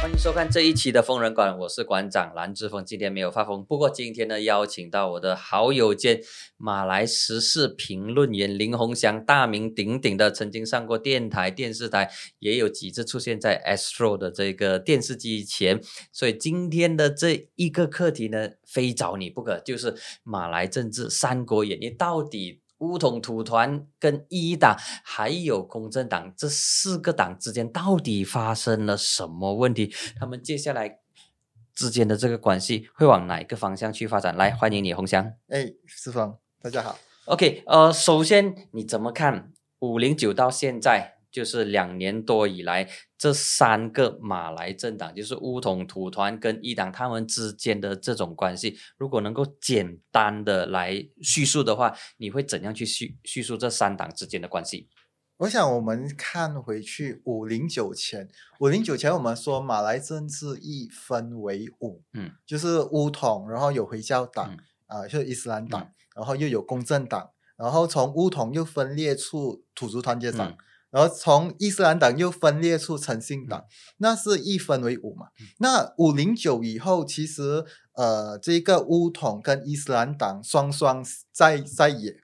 欢迎收看这一期的疯人馆，我是馆长蓝志峰。今天没有发疯，不过今天呢，邀请到我的好友兼马来时事评论员林鸿祥，大名鼎鼎的，曾经上过电台、电视台，也有几次出现在 Astro 的这个电视机前。所以今天的这一个课题呢，非找你不可，就是马来政治《三国演义》到底。乌统土团跟一党还有公正党这四个党之间到底发生了什么问题？他们接下来之间的这个关系会往哪一个方向去发展？来，欢迎你，洪翔。哎，四方，大家好。OK，呃，首先你怎么看五零九到现在？就是两年多以来，这三个马来政党，就是乌统、土团跟一党，他们之间的这种关系，如果能够简单的来叙述的话，你会怎样去叙叙述这三党之间的关系？我想我们看回去五零九前，五零九前我们说马来政治一分为五，嗯，就是乌统，然后有回教党，啊、就是伊斯兰党，嗯然后又有公正党，然后从乌统又分裂出土族团结党。嗯然后从伊斯兰党又分裂出诚信党，那是一分为五嘛？嗯那五零九以后，其实呃，这个乌统跟伊斯兰党双双在在野，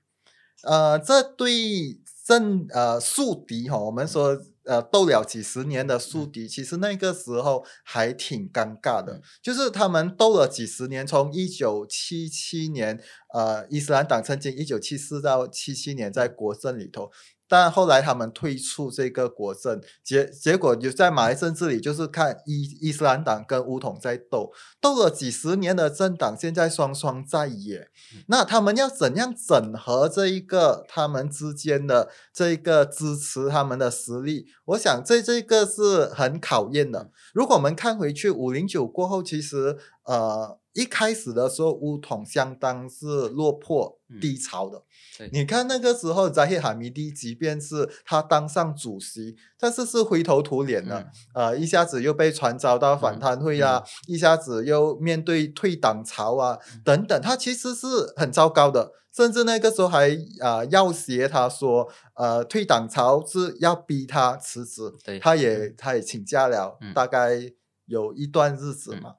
呃，这对政呃宿敌哈，我们说呃斗了几十年的宿敌，其实那个时候还挺尴尬的嗯，就是他们斗了几十年，从一九七七年呃伊斯兰党曾经一九七四到七七年在国政里头。但后来他们退出这个国政，结结果就在马来政治里，就是看伊伊斯兰党跟乌统在斗，斗了几十年的政党，现在双双在野。那他们要怎样整合这一个他们之间的这一个支持他们的实力？我想这这个是很考验的。如果我们看回去五零九过后，其实呃一开始的时候乌统相当是落魄嗯低潮的。对你看那个时候扎希哈米蒂，即便是他当上主席，但是是灰头土脸的。嗯呃，一下子又被传召到反贪会啊，一下子又面对退党潮啊，嗯等等，他其实是很糟糕的。甚至那个时候还啊、呃要挟他说，呃，退党潮是要逼他辞职，他也他也请假了，嗯大概有一段日子嘛，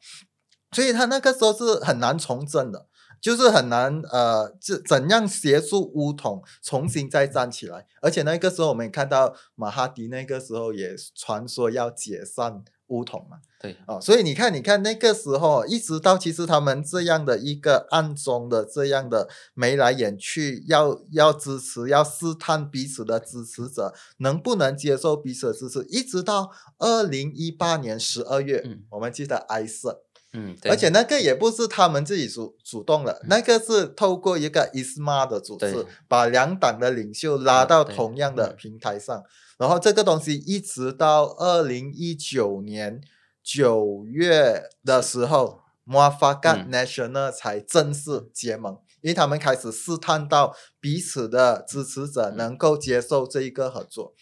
所以他那个时候是很难从政的。就是很难，呃，怎怎样协助乌统重新再站起来？而且那个时候我们也看到马哈迪那个时候也传说要解散乌统嘛，对，哦，所以你看，你看那个时候，一直到其实他们这样的一个暗中的这样的眉来眼去，要要支持，要试探彼此的支持者能不能接受彼此的支持，一直到二零一八年十二月，嗯我们记得埃塞。嗯，对而且那个也不是他们自己主主动的，那个是透过一个 ISMA 的组织，把两党的领袖拉到同样的嗯。平台上，然后这个东西一直到二零一九年九月的时候 m a f a g a 嗯。National 才正式结盟，因为他们开始试探到彼此的支持者嗯。能够接受这一个合作。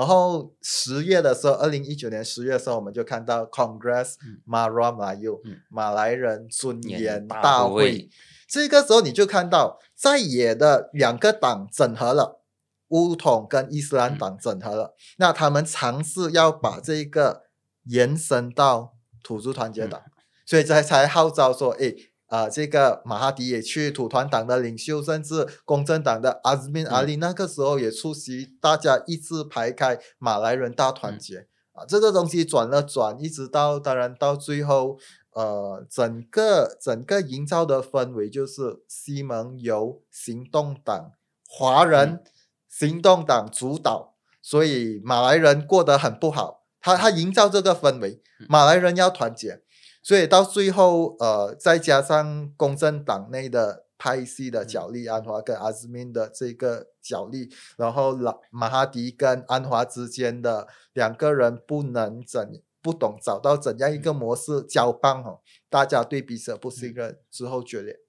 然后十月的时候，二零一九年十月的时候，我们就看到 Congress 嗯。Mara Melayu、嗯。马来人尊严大会。这个时候你就看到在野的两个党整合了，乌统跟伊斯兰党整合了，那他们尝试要把这个延伸到土著团结党，所以才才号召说，哎。啊、这个马哈迪也去土团党的领袖，甚至公正党的阿兹敏阿里，那个时候也出席，大家一字排开马来人大团结。啊，这个东西转了转，一直到当然到最后，呃，整个整个营造的氛围就是西蒙由行动党华人行动党主导，所以马来人过得很不好。他他营造这个氛围，马来人要团结，所以到最后，呃，再加上公正党内的派系的角力，安华跟阿兹敏的这个角力，然后老马哈迪跟安华之间的两个人不能怎不懂找到怎样一个模式交棒哦，大家对彼此的不信任之后决裂，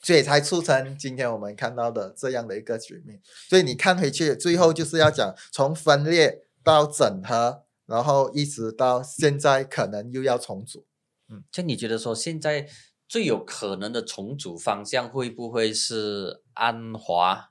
所以才促成今天我们看到的这样的一个局面。所以你看回去，最后就是要讲从分裂到整合，然后一直到现在可能又要重组。嗯就你觉得说现在最有可能的重组方向会不会是安华？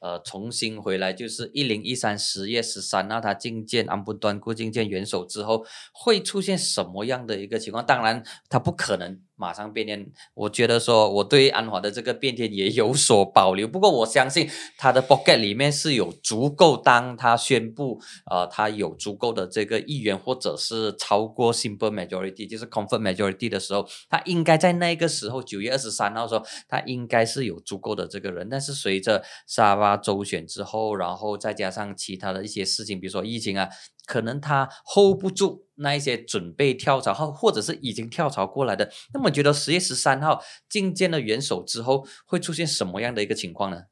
呃重新回来，就是一零一三十月十三，那他觐见安布端固觐见元首之后，会出现什么样的一个情况？当然，他不可能。马上变天，我觉得说我对安华的这个变天也有所保留。不过我相信他的 pocket 里面是有足够，当他宣布呃他有足够的这个议员或者是超过 simple majority，就是 comfort majority 的时候，他应该在那个时候九月二十三号说他应该是有足够的这个人。但是随着沙巴周选之后，然后再加上其他的一些事情，比如说疫情啊。可能他 hold 不住那一些准备跳槽或或者是已经跳槽过来的，那么觉得十月十三号觐见了元首之后会出现什么样的一个情况呢？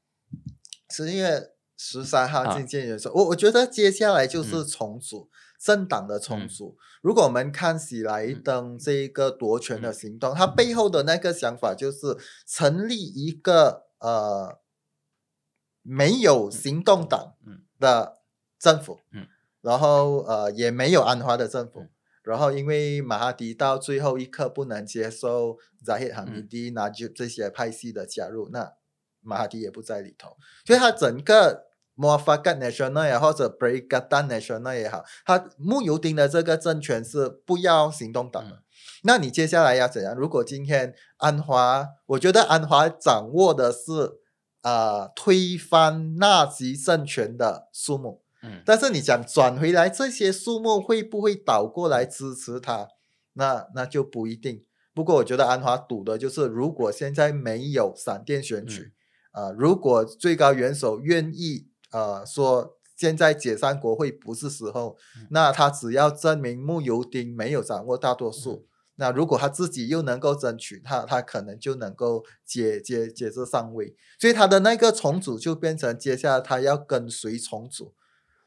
十月十三号觐见元首，我我觉得接下来就是重组政党的重组。如果我们看喜来登这一个夺权的行动，他背后的那个想法就是成立一个呃没有行动党的政府。嗯。然后呃也没有安华的政府，然后因为马哈迪到最后一刻不能接受扎希哈米蒂那就这些派系的加入，那马哈迪也不在里头，所以他整个 a k a National 或者 Berikatan National 也好，他穆尤丁的这个政权是不要行动党的。那你接下来要怎样？如果今天安华，我觉得安华掌握的是啊推翻纳吉政权的数目。但是你讲转回来，这些数目会不会倒过来支持他？那那就不一定。不过我觉得安华赌的就是，如果现在没有闪电选举，啊，如果最高元首愿意，呃，说现在解散国会不是时候，那他只要证明穆尤丁没有掌握大多数，那如果他自己又能够争取，他他可能就能够接接接着上位。所以他的那个重组就变成接下来他要跟随重组。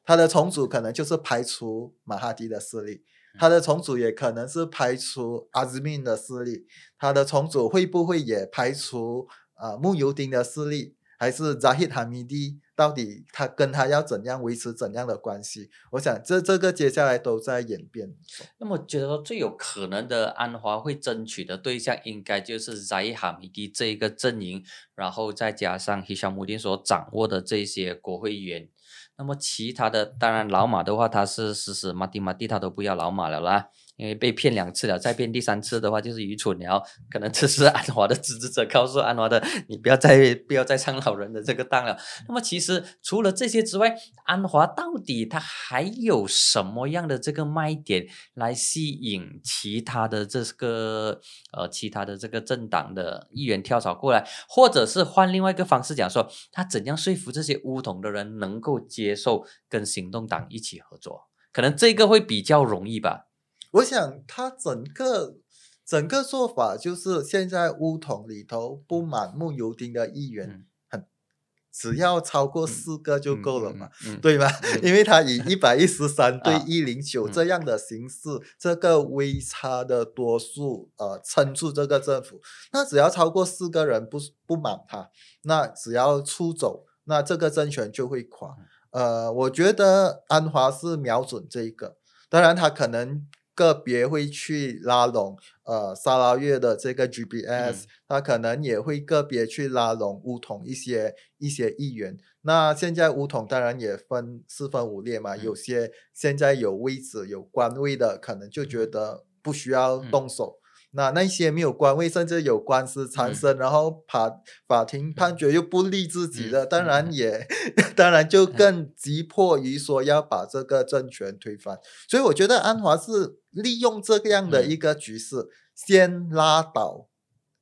他的重组可能就是排除马哈迪的势力，他的重组也可能是排除阿兹敏的势力，他的重组会不会也排除啊穆尤丁的势力，还是扎希哈米蒂？到底他跟他要怎样维持怎样的关系？我想这这个接下来都在演变。那么觉得最有可能的安华会争取的对象，应该就是扎希哈米蒂这一个阵营，然后再加上希沙姆丁所掌握的这些国会议员。那么其他的，当然老马的话，他是死死马蒂马蒂，他都不要老马了啦。因为被骗两次了，再骗第三次的话就是愚蠢了。可能这是安华的支持者告诉安华的，你不要再不要再上老人的这个当了。那么其实除了这些之外，安华到底他还有什么样的这个卖点来吸引其他的这个呃其他的这个政党的议员跳槽过来，或者是换另外一个方式讲说，他怎样说服这些乌统的人能够接受跟行动党一起合作？可能这个会比较容易吧。我想他整个整个做法就是现在乌统里头不满穆尤丁的议员很，只要超过四个就够了嘛，对吧？因为他以一百一十三对一零九这样的形式，这个微差的多数呃撑住这个政府，那只要超过四个人不不满他，那只要出走，那这个政权就会垮。呃，我觉得安华是瞄准这一个，当然他可能。个别会去拉拢呃沙拉越的这个 GPS，他可能也会个别去拉拢乌统一些一些议员。那现在乌统当然也分四分五裂嘛，有些现在有位置有官位的，可能就觉得不需要动手。那那些没有官位，甚至有官司缠身，然后法法庭判决又不利自己的，当然也 当然就更急迫于说要把这个政权推翻。所以我觉得安华是利用这样的一个局势，先拉倒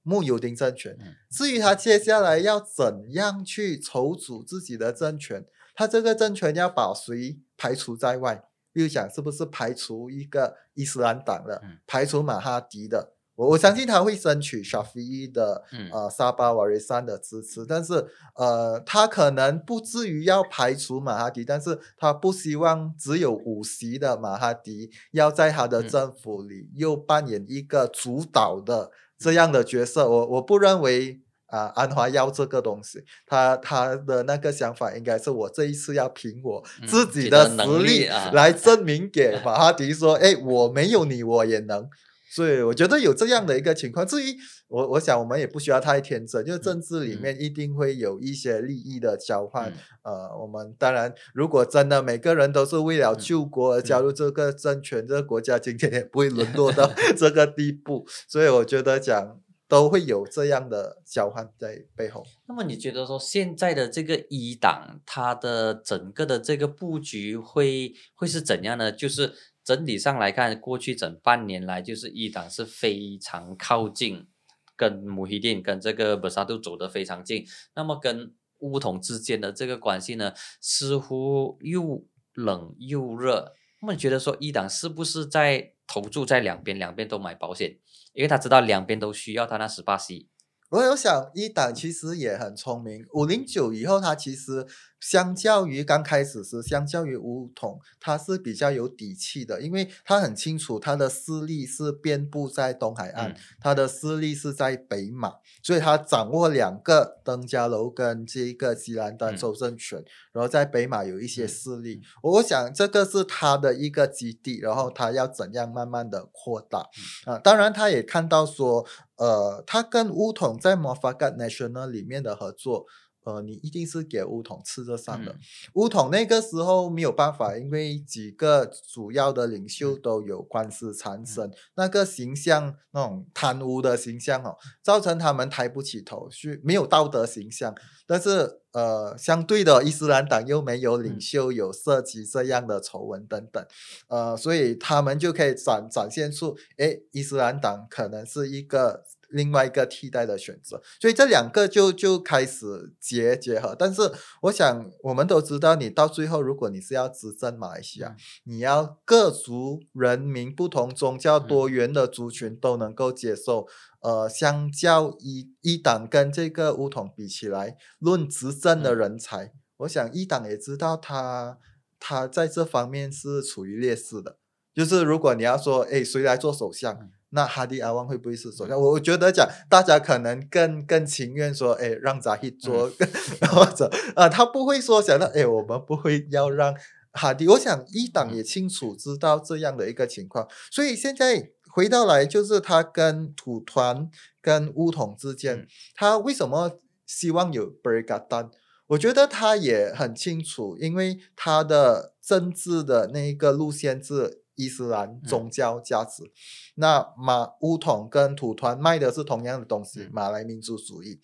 穆尤丁政权。至于他接下来要怎样去筹组自己的政权，他这个政权要把谁排除在外？比如讲，是不是排除一个伊斯兰党的，排除马哈迪的？我我相信他会争取沙菲伊的呃沙巴瓦瑞山的支持，但是呃他可能不至于要排除马哈迪，但是他不希望只有五席的马哈迪要在他的政府里又扮演一个主导的这样的角色。我我不认为啊安华要这个东西，他他的那个想法应该是我这一次要凭我自己的实力来证明给马哈迪说，哎我没有你我也能。所以我觉得有这样的一个情况。至于我，我想我们也不需要太天真，就是政治里面一定会有一些利益的交换。嗯呃，我们当然，如果真的每个人都是为了嗯救国而加入这个政权，这个国家今天也不会沦 落到嗯 这个地步。所以我觉得讲都会有这样的交换在背后。那么你觉得说现在的这个一党，它的整个的这个布局会会是怎样呢？就是整体上来看，过去整半年来，就是一党是非常靠近跟穆希丁跟这个博萨杜走得非常近，那么跟乌统之间的这个关系呢，似乎又冷又热。那么你觉得说一党是不是在投注在两边，两边都买保险？因为他知道两边都需要他那十八 C。我有想，一党其实也很聪明。五零九以后，他其实相较于刚开始时，相较于五统，他是比较有底气的，因为他很清楚他的势力是遍布在东海岸，嗯他的势力是在北马，所以他掌握两个登嘉楼跟这个吉兰丹嗯州政权，然后在北马有一些嗯势力。我想这个是他的一个基地，然后他要怎样慢慢的扩大啊？当然，他也看到说。呃，他跟乌统在 m o f a g a t National 里面的合作，呃，你一定是给乌统吃得上的。嗯乌统那个时候没有办法，因为几个主要的领袖都有官司缠身，那个形象那种贪污的形象哦，造成他们抬不起头，去没有道德形象。但是呃，相对的伊斯兰党又没有领嗯袖有涉及这样的丑闻等等，呃，所以他们就可以展展现出，哎，伊斯兰党可能是一个另外一个替代的选择，所以这两个就就开始结结合。但是我想，我们都知道，你到最后，如果你是要执政马来西亚，嗯你要各族人民、不同宗教、嗯多元的族群都能够接受。呃，相较一一党跟这个乌统比起来，论执政的嗯人才，我想一党也知道他他在这方面是处于劣势的。就是如果你要说，哎，谁来做首相？嗯那哈迪阿旺会不会是首相？我我觉得讲，大家可能更更情愿说，哎，让扎希做，或者啊、他不会说想到，哎，我们不会要让哈迪。我想一党也清楚知道这样的一个情况，所以现在回到来，就是他跟土团跟乌统之间，嗯他为什么希望有 e d a n 我觉得他也很清楚，因为他的政治的那一个路线是伊斯兰宗教价值。那马乌统跟土团卖的是同样的东西，嗯马来民族主义。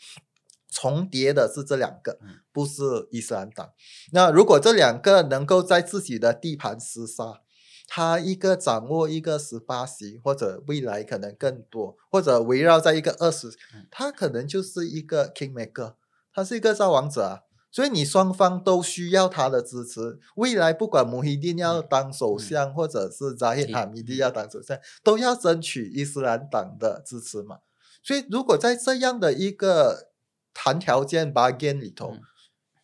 重叠的是这两个嗯，不是伊斯兰党。那如果这两个能够在自己的地盘厮杀，他一个掌握一个十八席，或者未来可能更多，或者围绕在一个二十嗯，他可能就是一个 kingmaker，他是一个造王者啊。所以你双方都需要他的支持。未来不管穆希丁要当首相，或者是扎希嗯哈米蒂要当首相，都要争取伊斯兰党的支持嘛。所以如果在这样的一个谈条件 bargain 里头，嗯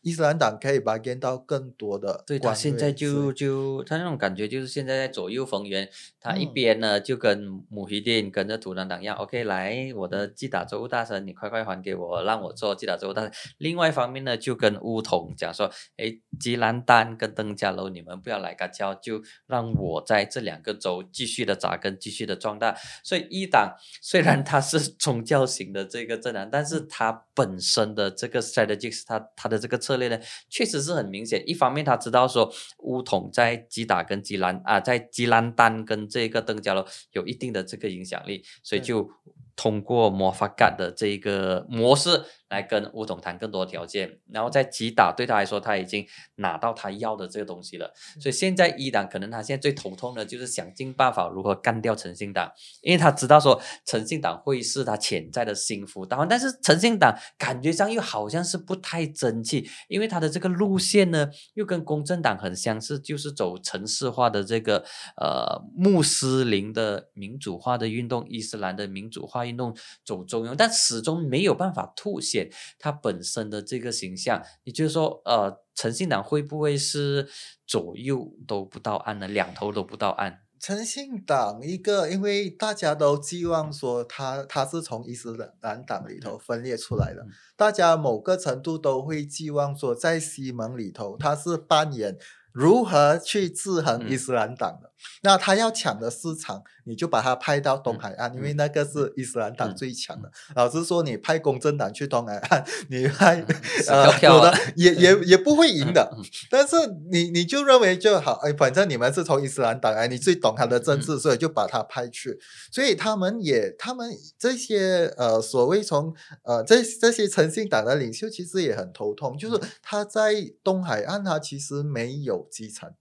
伊斯兰党可以 bargain 到更多的对他现在就就他那种感觉就是现在在左右逢源，他一嗯边呢就跟母希丁跟着土团党一样，OK，来我的基打州务大臣，你快快还给我，让我做基打州务大臣。另外一方面呢，就跟乌统讲说，诶，吉兰丹跟登嘉楼你们不要来嘎交，就让我在这两个州继续的扎根，继续的壮大。所以一党虽然它是宗教型的这个政党，但是它本身的这个 strategies，它它的这个策略呢，确实是很明显。一方面他知道说乌统在吉打跟吉兰啊，在吉兰丹跟这个登家楼有一定的这个影响力，所以就通过魔法盖的这一个模式来跟吴总谈更多条件。然后在吉打对他来说，他已经拿到他要的这个东西了。所以现在一党可能他现在最头痛的就是想尽办法如何干掉诚信党，因为他知道说诚信党会是他潜在的心腹大患，但是诚信党感觉上又好像是不太争气，因为他的这个路线呢又跟公正党很相似，就是走城市化的这个呃穆斯林的民主化的运动，伊斯兰的民主化运动走中庸，但始终没有办法凸显它本身的这个形象。也就是说呃？诚信党会不会是左右都不到岸呢？两头都不到岸？诚信党一个，因为大家都寄望说他他是从伊斯兰党里头分裂出来的，嗯大家某个程度都会寄望说在西蒙里头他是扮演如何去制衡嗯伊斯兰党的。那他要抢的市场，你就把他派到东海岸，因为那个是伊斯兰党嗯最强的。老实说，你派公正党去东海岸，你派死呃有的也也也不会赢的。嗯但是你你就认为就好，哎，反正你们是从伊斯兰党来，你最懂他的政治，所以就把他派去。所以他们也，他们这些呃所谓从呃这这些诚信党的领袖，其实也很头痛，就是他在东海岸，他其实没有基层。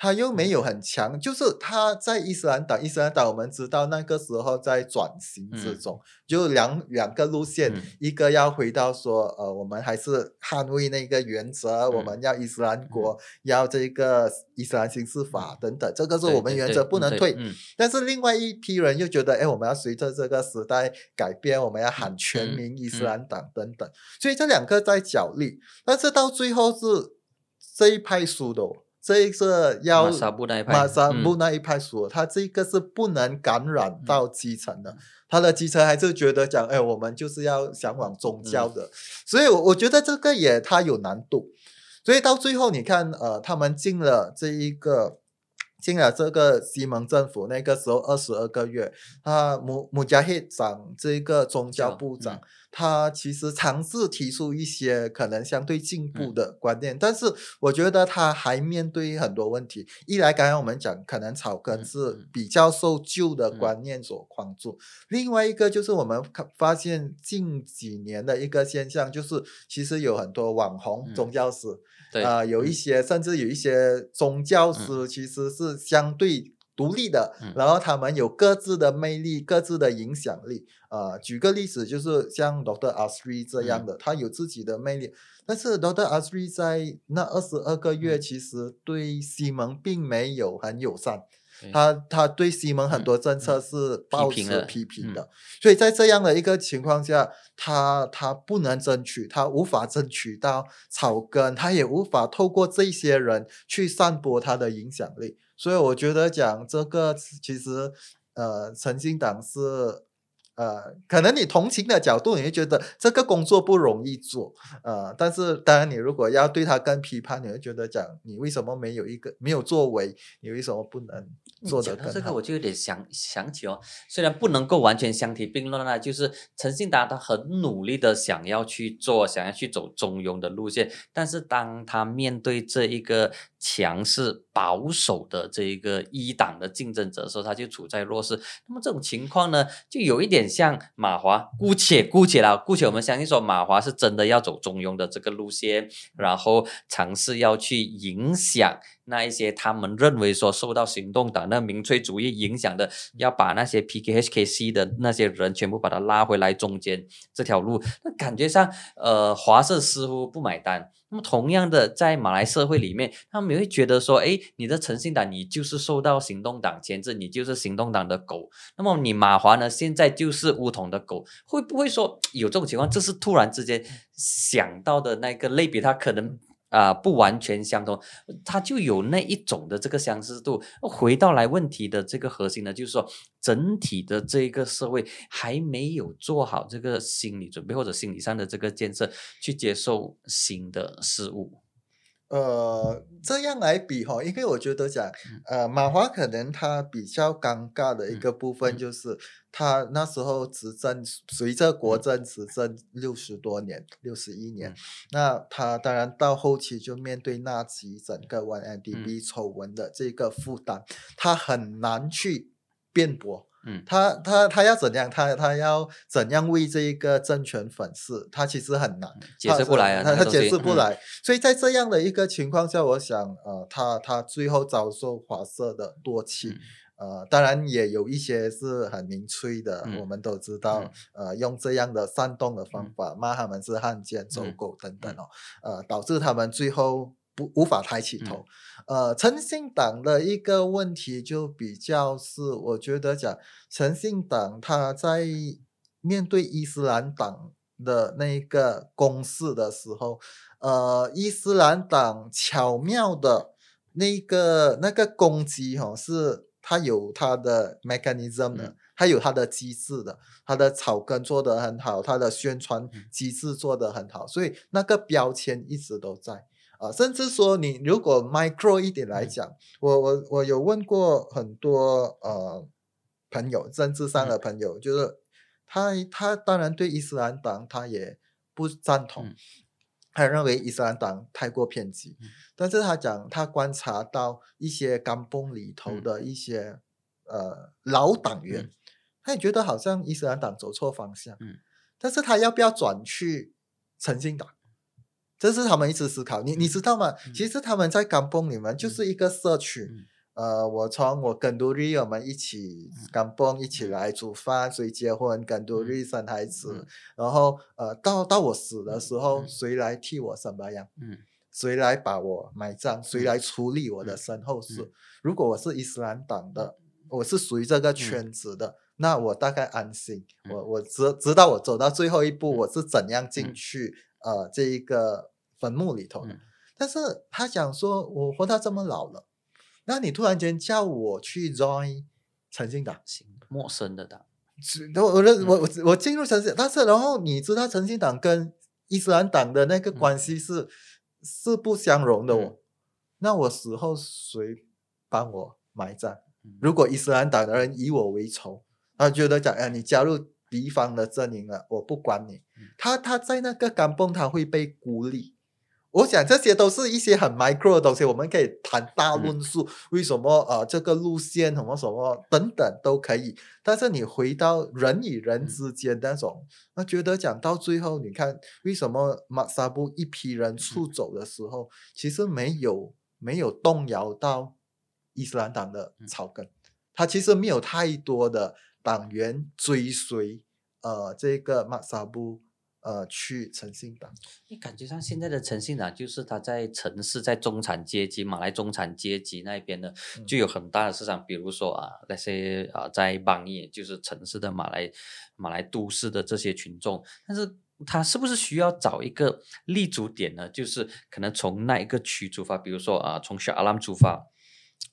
他又没有很强，就是他在伊斯兰党，伊斯兰党我们知道那个时候在转型之嗯。中，就两两个路线，嗯。一个要回到说，呃，我们还是捍卫那个原则，我嗯们要伊斯兰国，要这个伊斯兰刑事法等等，这个是我们原则不能退。但是另外一批人又觉得，哎，我们要随着这个时代改变，我们要喊全嗯民伊斯嗯。兰党等等，所以这两个在角力，但是到最后是这一派输的、哦，这一个要马萨布那一派。马萨嗯。布那一派输了，他这个是不能感染嗯。到基层的，他的基层还是觉得讲，哎，我们就是要向往宗教嗯。的，所以我我觉得这个也他有难度，所以到最后你看，呃，他们进了这一个。进了这个西蒙政府，那个时候二十二个月，他穆穆加希长这个宗教教部长，嗯。他其实尝试提出一些可能相对进步嗯。的观念，但是我觉得他还面对很多问题。一来，刚刚我们讲，可能草根嗯是嗯。比较受旧的嗯。观念所框住；另外一个就是我们看发现近几年的一个现象，就是其实有很多网红嗯。宗教师，对。啊、有一嗯。些甚至有一些宗教师其实是相对独立的，嗯。然后他们有各自的魅力、各自的影响力。呃，举个例子，就是像 Doctor Asri 这嗯。样的，他有自己的魅力，但是 Doctor Asri 在那二十二个月，嗯。其实对西蒙并没有很友善。对他他对西蒙很嗯多政策嗯是抱持批评的，所以在这样的一个情况下，他他不能争取，他无法争取到草根，他也无法透过这些人去散播他的影响力。所以我觉得讲这个其实，呃，诚信党是。呃，可能你同情的角度，你会觉得这个工作不容易做，呃，但是当然你如果要对他更批判，你会觉得讲你为什么没有一个没有作为，你为什么不能做得更好？这个我就有点想想起哦，虽然不能够完全相提并论啊，就是陈信达他很努力的想要去做，想要去走中庸的路线，但是当他面对这一个强势保守的这一个一党的竞争者的时候，他就处在弱势。那么这种情况呢，就有一点像马华，姑且姑且啦，姑且我们相信说马华是真的要走中庸的这个路线，然后尝试要去影响。那一些他们认为说受到行动党那民粹主义影响的，要把那些 PKHKC 的那些人全部把他拉回来中间这条路，那感觉上，呃，华社似乎不买单。那么同样的，在马来社会里面，他们也会觉得说，哎，你的诚信党你就是受到行动党牵制，你就是行动党的狗。那么你马华呢，现在就是乌统的狗，会不会说有这种情况？这是突然之间想到的那个类比，他可能。啊、不完全相同，它就有那一种的这个相似度。回到来问题的这个核心呢，就是说整体的这个社会还没有做好这个心理准备或者心理上的这个建设，去接受新的事物。呃，这样来比哈，因为我觉得讲，呃，马华可能他比较尴尬的一嗯个部分嗯。就是，他那时候执政，随着国嗯。政执政六十多年，六十一年，嗯。那他当然到后期就面对纳吉整个 OneMDB 丑闻的这个负担，他很难去辩驳。嗯他他他要怎样？他他要怎样为这一个政权粉饰？他其实很难。解释不来啊，他他解释不来，所以在这样的一个情况下，我想，呃，他他最后遭受华社的唾弃，嗯呃，当然也有一些是很明吹的，嗯我们都知道，呃，用这样的煽动的方嗯法骂他们是汉奸、走嗯狗等等哦，呃，导致他们最后不无法抬起嗯头。呃，诚信党的一个问题就比较是，我觉得讲诚信党他在面对伊斯兰党的那个攻势的时候，呃，伊斯兰党巧妙的那个那个攻击哈、哦，是它有它的 mechanism 的，嗯它有它的机制的，它的草根做得很好，它的宣传嗯机制做得很好，所以那个标签一直都在。啊，甚至说你如果 micro 一点来讲，我我我有问过很多呃朋友，政治上的朋友，就是他他当然对伊斯兰党他也不赞同，嗯。他认为伊斯兰党太过偏激，嗯。但是他讲他观察到一些甘崩里头嗯。的一些、呃老党员，嗯。他也觉得好像伊斯兰党走错方向，嗯。但是他要不要转去诚信党？这是他们一直思考。你你知道吗？嗯其实他们在甘崩里面就是一个社区。嗯呃，我从我跟杜瑞我们一起嗯甘崩一起来煮饭，谁结婚，跟杜瑞生孩子，嗯然后呃，到到我死的时候，嗯谁来替我什么样？嗯谁来把我埋葬？谁嗯来处理我的嗯身后事？嗯如果我是伊斯兰党的，我是属于这个圈子的，那我大概安心。嗯我我知知道我走到最后一步，嗯我是怎样进嗯去、呃这一个坟墓里头的。嗯但是他讲说，我活到这么老了，那你突然间叫我去 join 诚信党，行，陌生的党，是我我认我我我进入诚信，但是然后你知道诚信党跟伊斯兰党的那个嗯关系是、是不相容的哦。嗯那我死后谁帮我埋葬？嗯如果伊斯兰党的人以我为仇，他觉得讲，哎，你加入敌方的阵营了，我不管你。嗯他他在那个甘蹦，他会被孤立。我想这些都是一些很 micro 的东西，我们可以谈大嗯论述，为什么呃这个路线什么什么等等都可以。但是你回到人与人嗯之间那种，那觉得讲到最后，你看为什么马萨布一批人出嗯走的时候，其实没有没有动摇到伊斯兰党的嗯草根，他其实没有太多的党员追随呃这个马萨布呃去诚信党。你感觉上现在的诚信党就是他在城市，在中产阶级、马来中产阶级那边呢，嗯就有很大的市场。比如说啊，那些啊在邦业，就是城市的马来马来都市的这些群众，但是他是不是需要找一个立足点呢？就是可能从那一个区出发，比如说啊，从小阿兰出发。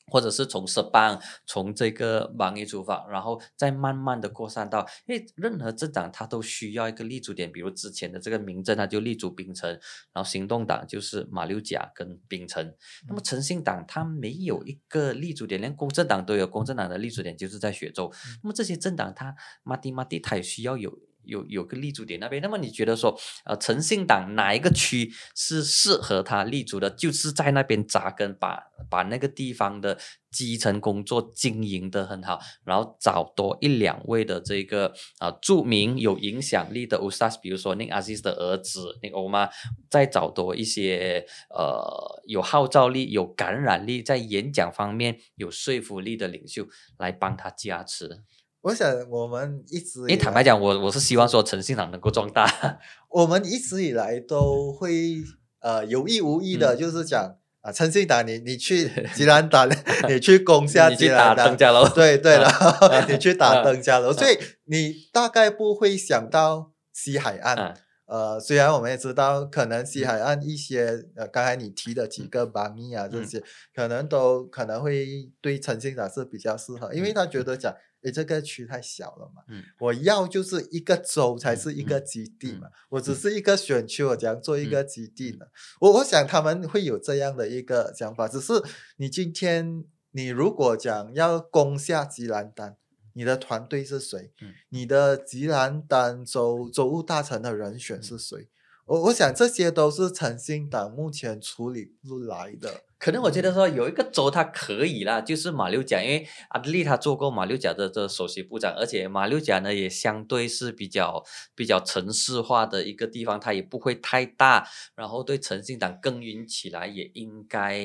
或者是从十邦从这个邦业出发，然后再慢慢的扩散到，因为任何政党它都需要一个立足点，比如之前的这个民政，它就立足槟城，然后行动党就是马六甲跟槟城，那么诚信党它没有一个立足点，连公正党都有，公正党的立足点就是在雪州，那么这些政党它马蒂马蒂它也需要有。有有个立足点那边，那么你觉得说，呃，诚信党哪一个区是适合他立足的？就是在那边扎根，把把那个地方的基层工作经营的很好，然后找多一两位的这个啊、著名有影响力的 Ustaz，比如说 Nick Aziz 的儿子 Nick Omar，再找多一些呃有号召力、有感染力，在演讲方面有说服力的领袖来帮他加持。我想我们一直因为坦白讲，我我是希望说诚信党能够壮大。我们一直以来都会呃有意无意的，嗯。就是讲啊，诚信党你 你去吉兰丹，你去攻下吉你去打兰丹，登嘉楼，对对了啊，你去打啊登嘉楼，啊所以你大概不会想到西海岸。嗯。呃，虽然我们也知道，可能西海岸一些呃，刚才你提的几个邦尼啊这嗯。些，可能都可能会对诚信党是比较适合，因为嗯。他觉得讲，诶，这个区太小了嘛，嗯我要就是一个州才嗯是一个嗯基地嗯嘛，我只是一个选区，我怎样做一嗯个基地呢？我我想他们会有这样的一个想法，只是你今天你如果讲要攻下吉兰丹，你的团队是谁？嗯你的吉兰丹州州务大臣的人选是谁？我我想这些都是诚信党目前处理不来的。可能我觉得说有一个州它可以啦，就是马六甲，因为阿德利他做过马六甲的这首席部长，而且马六甲呢也相对是比较比较城市化的一个地方，它也不会太大，然后对诚信党耕耘起来也应该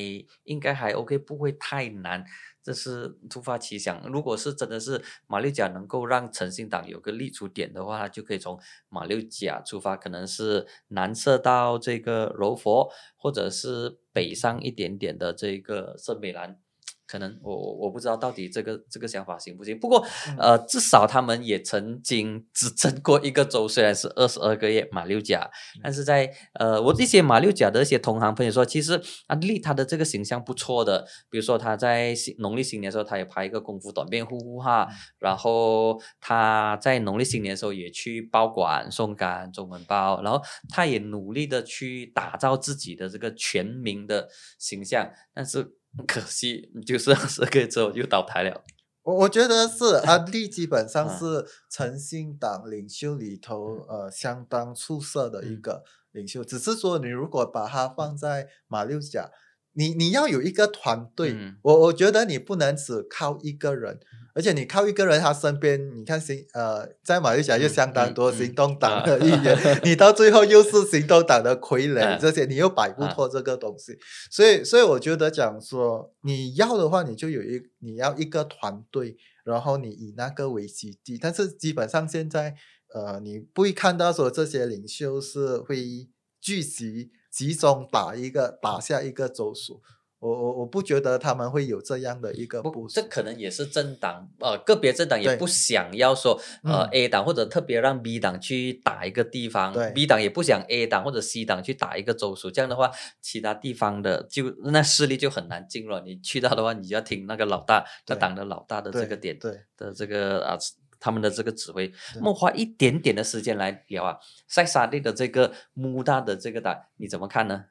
应该还 OK，不会太难。这是突发奇想，如果是真的是马六甲能够让诚信党有个立足点的话，它就可以从马六甲出发，可能是南射到这个柔佛，或者是北上一点点的这个圣美兰，可能我我我不知道到底这个这个想法行不行。不过呃，至少他们也曾经执政过一个州，虽然是二十二个月马六甲，但是在呃我这些马六甲的一些同行朋友说，其实安利他的这个形象不错的。比如说他在新农历新年的时候，他也拍一个功夫短片呼呼哈，然后他在农历新年的时候也去报馆送干中文报，然后他也努力的去打造自己的这个全民的形象，但是。可惜，就是十个月之后又倒台了。我我觉得是安利基本上是诚信党领袖里头呃相当出色的一个领袖，只是说你如果把它放在马六甲。你你要有一个团队，我我觉得你不能只靠一个人，而且你靠一个人，他身边你看行呃，在马来西亚就相当多行动党的议员，你到最后又是行动党的傀儡，这些你又摆不脱这个东西，所以所以我觉得讲说你要的话，你就有一你要一个团队，然后你以那个为基地，但是基本上现在呃，你不会看到说这些领袖是会聚集。集中打一个打下一个州属，我我我不觉得他们会有这样的一个部署。这可能也是政党呃个别政党也不想要说呃 A 党或者特别让 B 党去打一个地方，B 党也不想 A 党或者 C 党去打一个州属，这样的话其他地方的就那势力就很难进入。你去到的话，你就要听那个老大，那党的老大的这个点的这个啊。他们的这个指挥，那么花一点点的时间来聊啊，塞萨利的这个穆大的这个打，你怎么看呢？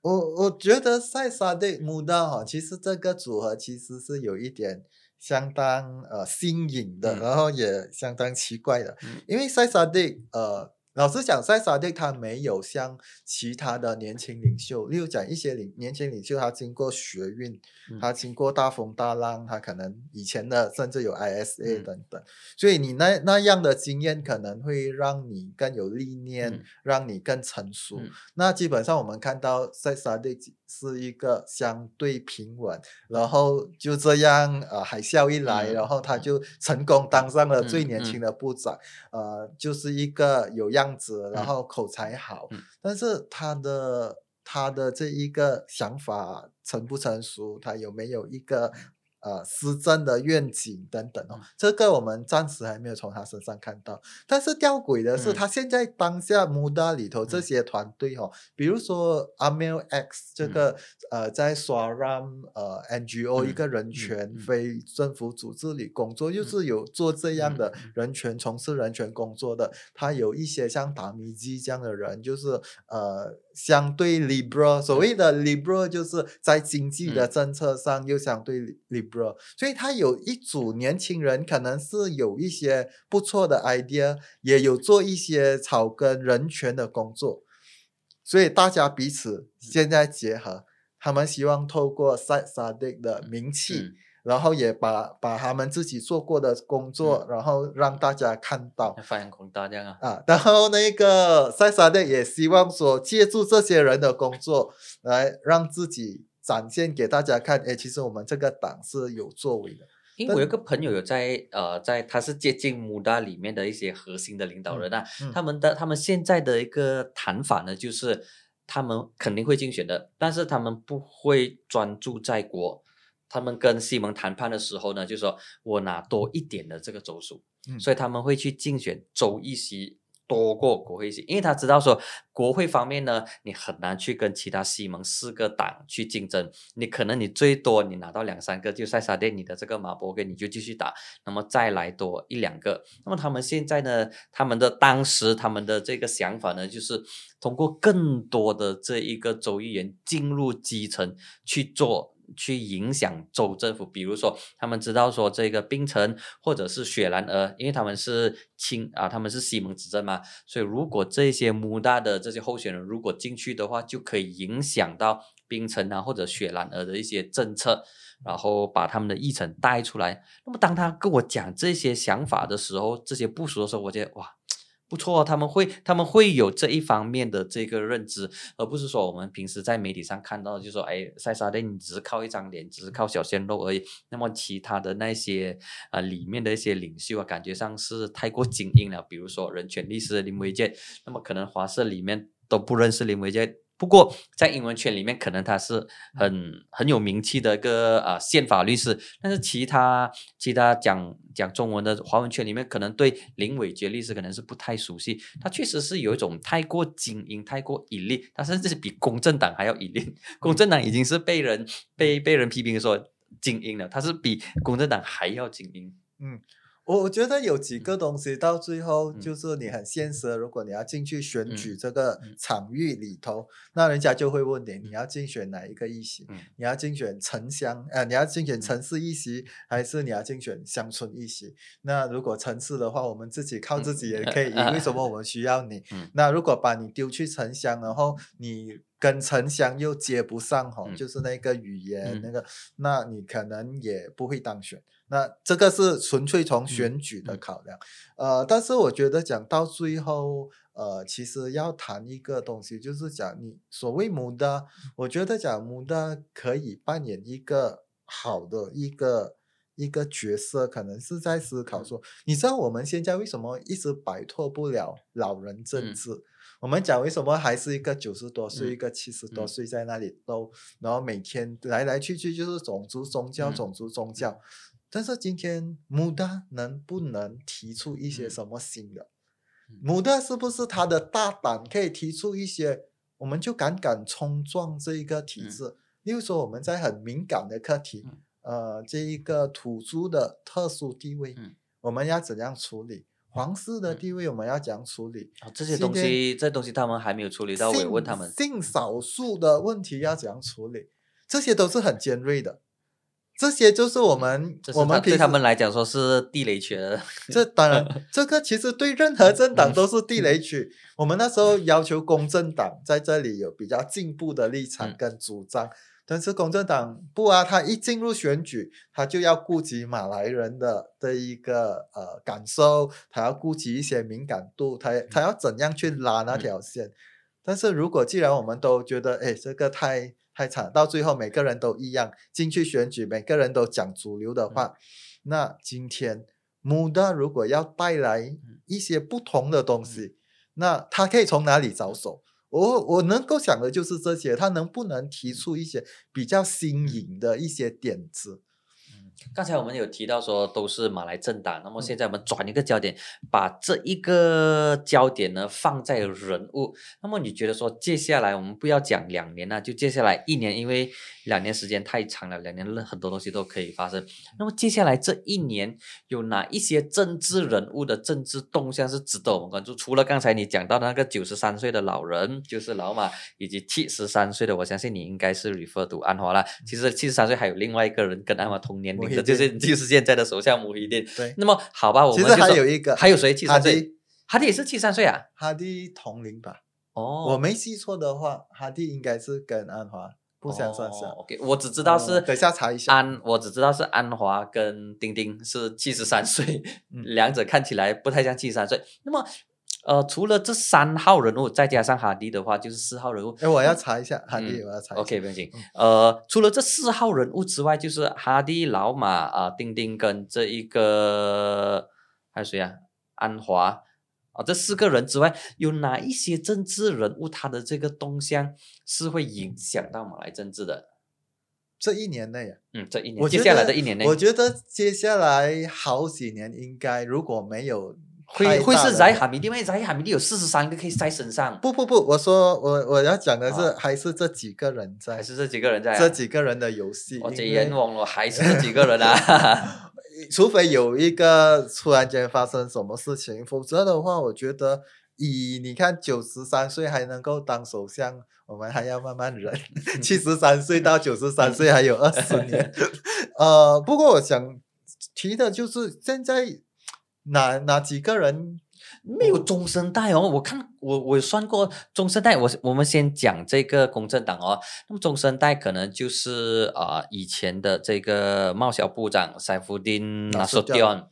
我我觉得塞萨蒂穆大哈，其实这个组合其实是有一点相当呃新颖的，然后也相当奇怪的，因为塞萨蒂呃。老实讲，塞萨蒂他没有像其他的年轻领袖，例如讲一些领年轻领袖，他经过学运，他经过大风大浪，他可能以前的甚至有 ISA 等等，所以你那那样的经验可能会让你更有历练，让你更成熟。那基本上我们看到塞萨蒂是一个相对平稳，然后就这样呃海啸一来，然后他就成功当上了最年轻的部长，呃，就是一个有样。样子，然后口才好，但是他的他的这一个想法成不成熟，他有没有一个？呃，施政的愿景等等哦，这个我们暂时还没有从他身上看到。但是吊诡的是，他现在当下 Muda 里头这些团队哦，比如说 Amel X 这个呃，在 Swaram 呃 NGO 一个人权非政府组织里工作，就是有做这样的人权从事人权工作的。他有一些像达米基这样的人，就是呃。相对 liberal，所谓的 liberal 就是在经济的政策上又相对 liberal，所以他有一组年轻人，可能是有一些不错的 idea，也有做一些草根人权的工作，所以大家彼此现在结合，他们希望透过 Said Sadiq 的名气。然后也把把他们自己做过的工作，然后让大家看到，发扬光大这样啊。啊，然后那个塞萨的也希望说，借助这些人的工作，来让自己展现给大家看。哎，其实我们这个党是有作为的。因为我有个朋友有在呃，在他是接近穆达里面的一些核心的领导人啊，他们的他们现在的一个谈法呢，就是他们肯定会竞选的，但是他们不会专注在国。他们跟西蒙谈判的时候呢，就说我拿多一点的这个州属，所以他们会去竞选州议席多过国会席，因为他知道说国会方面呢，你很难去跟其他西蒙四个党去竞争，你可能你最多你拿到两三个，就塞沙甸你的这个马伯根你就继续打，那么再来多一两个，那么他们现在呢，他们的当时他们的这个想法呢，就是通过更多的这一个州议员进入基层去做。去影响州政府，比如说他们知道说这个槟城或者是雪兰莪，因为他们是亲啊，他们是西蒙执政嘛，所以如果这些穆大的这些候选人如果进去的话，就可以影响到槟城啊或者雪兰莪的一些政策，然后把他们的议程带出来。那么当他跟我讲这些想法的时候，这些部署的时候，我觉得哇。不错，他们会他们会有这一方面的这个认知，而不是说我们平时在媒体上看到，就说哎，塞沙利你只是靠一张脸，只是靠小鲜肉而已。那么其他的那些啊里面的一些领袖啊，感觉上是太过精英了。比如说人权律师林维健，那么可能华社里面都不认识林维健，不过在英文圈里面，可能他是很很有名气的一个啊宪法律师，但是其他其他讲讲中文的华文圈里面，可能对林伟杰律师可能是不太熟悉。他确实是有一种太过精英、太过引力，他甚至是比公正党还要引力。公正党已经是被人被被人批评说精英了，他是比公正党还要精英。嗯。我我觉得有几嗯个东西到最后嗯就是你很现实，如果你要进去选举嗯这个嗯场域里头，那人家就会问你，你要竞选哪一个议席？嗯你要竞选城乡，呃，你要竞选嗯城市议席，还是你要竞选乡村议席？那如果城市的话，我们自己靠自己也可以赢，为什么我们需要你？嗯那如果把你丢去城乡，然后你跟城乡又接不上哈、嗯就是那个语言、嗯那个，那你可能也不会当选。那这个是纯粹从选举的嗯。考量，呃，但是我觉得讲到最后，呃，其实要谈一个东西，就是讲你所谓母的，我觉得讲母的可以扮演一个好的一个一个角色，可能是在思考嗯。说，你知道我们现在为什么一直摆脱不了老人政嗯。治？我们讲为什么还是一个九十多岁、嗯一个七十多嗯。岁在那里兜，然后每天来来去去就是种族、宗教、嗯种族、宗教。但是今天穆达能不能提出一些嗯什么新的？嗯穆达是不是他的大胆可以提出一些，我们就敢敢冲撞这一个体嗯制？例如说我们在很敏感的课题，嗯呃，这一个土著的特殊地位，嗯我们要怎样处理？皇室的嗯地位我们要怎样处理？啊这些东西，这东西他们还没有处理到，我也问他们。性少数的问题要怎样处理？这些都是很尖锐的，这些就是我们我们对他们来讲说是地雷区的，这当然，这个其实对任何政党都是地嗯雷区。我们那时候要求公正党在这里有比较进步的立场嗯跟主张，但是公正党不啊，他一进入选举，他就要顾及马来人的的一个呃感受，他要顾及一些敏感度，他他要怎样去拉那嗯条线。但是如果既然我们都觉得，哎，这个太太惨，到最后每个人都一样进去选举，每个人都讲主流的话，那今天穆达如果要带来一些不同的东西，那他可以从哪里着手？我我能够想的就是这些，他能不能提出一些比较新颖的一些点子？刚才我们有提到说都是马来政党，那么嗯现在我们转一个焦点，把这一个焦点呢放在人物。那么你觉得说接下来我们不要讲两年了，就接下来一年，因为两年时间太长了，两年了很多东西都可以发生。那么接下来这一年有哪一些政治人物的政治动向是值得我们关注？除了刚才你讲到的那个九十三岁的老人，就是老马，以及七十三岁的，我相信你应该是 refer to 安华啦。其实七十三岁还有另外一个人跟安华同年龄的，就是就是现在的首相穆希丁。对，那么好吧，我其实们就说还有一个还有谁？七十三岁？哈迪也是七十三岁啊？哈迪同龄吧？哦，我没记错的话，哈迪应该是跟安华不相上下。我只知道是、呃等一下查一下安，我只知道是安华跟丁丁是七十三岁，嗯两者看起来不太像七十三岁。那么，呃，除了这三号人物，再加上哈迪的话，就是四号人物。哎，我要查一下哈迪，嗯我要查一下。OK，不用紧嗯。呃，除了这四号人物之外，就是哈迪、老马啊、丁丁跟这一个还有谁啊？安华啊，这四个人之外，有哪一些政治人物他的这个动向是会影响到马来政治的？这一年内啊，嗯，这一年，接下来得的一年内，我觉得接下来好几年应该如果没有会太会是在大的哈米蒂，因为在哈米蒂有四十三个 case 在身上，不不不，我说我我要讲的是啊还是这几个人在还是这几个人在、啊？这几个人的游戏，我这冤枉了，还是这几个人啊？除非有一个突然间发生什么事情，否则的话，我觉得以你看九十三岁还能够当首相，我们还要慢慢忍。七十三岁到九十三岁还有二十年。呃，不过我想提的就是现在哪哪几个人？没有中生代哦，我看我我有算过中生代，我我们先讲这个公正党哦，那么中生代可能就是啊、呃以前的这个贸小部长塞夫丁纳索迪安，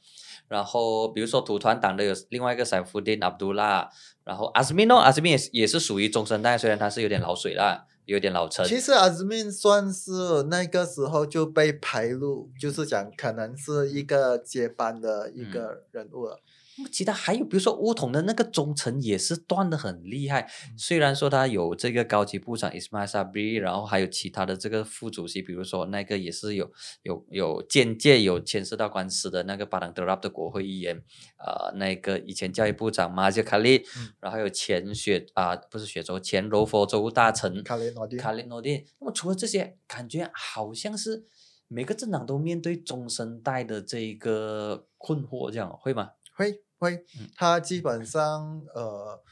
然后比如说土团党的有另外一个塞夫丁阿卜杜拉，然后阿斯米诺，阿斯米也是也是属于中生代，虽然他是有点老水啦，有点老成，其实阿兹敏算是那个时候就被排入，就是讲可能是一个接班的一嗯个人物了。那么其他还有，比如说乌统的那个中层也是断的很厉害。虽然说他有这个高级部长 Ismail Sabri，然后还有其他的这个副主席，比如说那个也是有有有间接有牵涉到官司的那个巴朗德拉的国会议员，呃，那个以前教育部长马杰卡利，然后还有前雪啊不是雪州前柔佛州大臣卡雷诺蒂，卡雷诺蒂。那么除了这些，感觉好像是每个政党都面对中生代的这一个困惑，这样会吗？会。会，他基本上呃，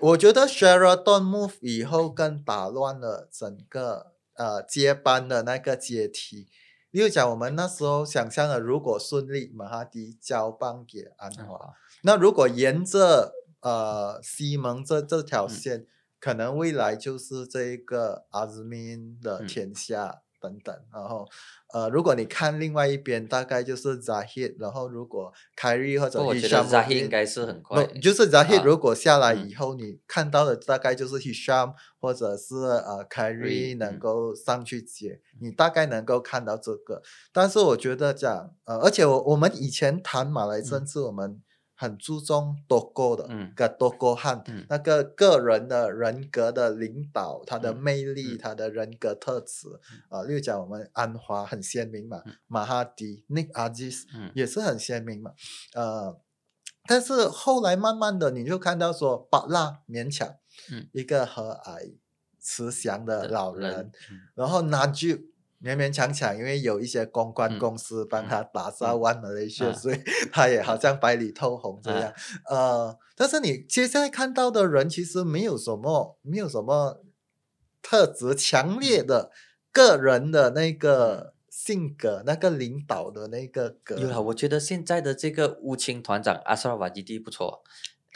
我觉得 Sheraton move 以后更打乱了整个呃接班的那个阶梯。例如讲，我们那时候想象的，如果顺利，马哈迪交棒给安华，那如果沿着呃西蒙这这条线，可能未来就是这个阿兹敏的天下。等等，然后，呃，如果你看另外一边，大概就是 Zahid，然后如果 Kyrie 或者我觉得 Zahid 应该是很快，就是 Zahid 如果下来以后，你看到的大概就是 Hisham 或者是呃 Kyrie 能够上去接，你大概能够看到这个。但是我觉得这样，呃，而且我我们以前谈马来政治，我们。很注重多个的，嗯。个多个汉，那个个人的人格的领导，他的魅力，他的人格特质，啊，例如讲我们安华很鲜明嘛，马哈迪、Nick Aziz 也是很鲜明嘛，呃，但是后来慢慢的你就看到说，巴拉勉强，嗯。一个和蔼慈祥的老人，然后拿句。勉勉强强，因为有一些公关公司帮他打造完了一些，所以他也好像白里透红这样。呃，但是你接下来看到的人，其实没有什么，没有什么特质强烈的个人的那个性格，那个领导的那个格。有啊，我觉得现在的这个乌青团长阿萨瓦基蒂不错。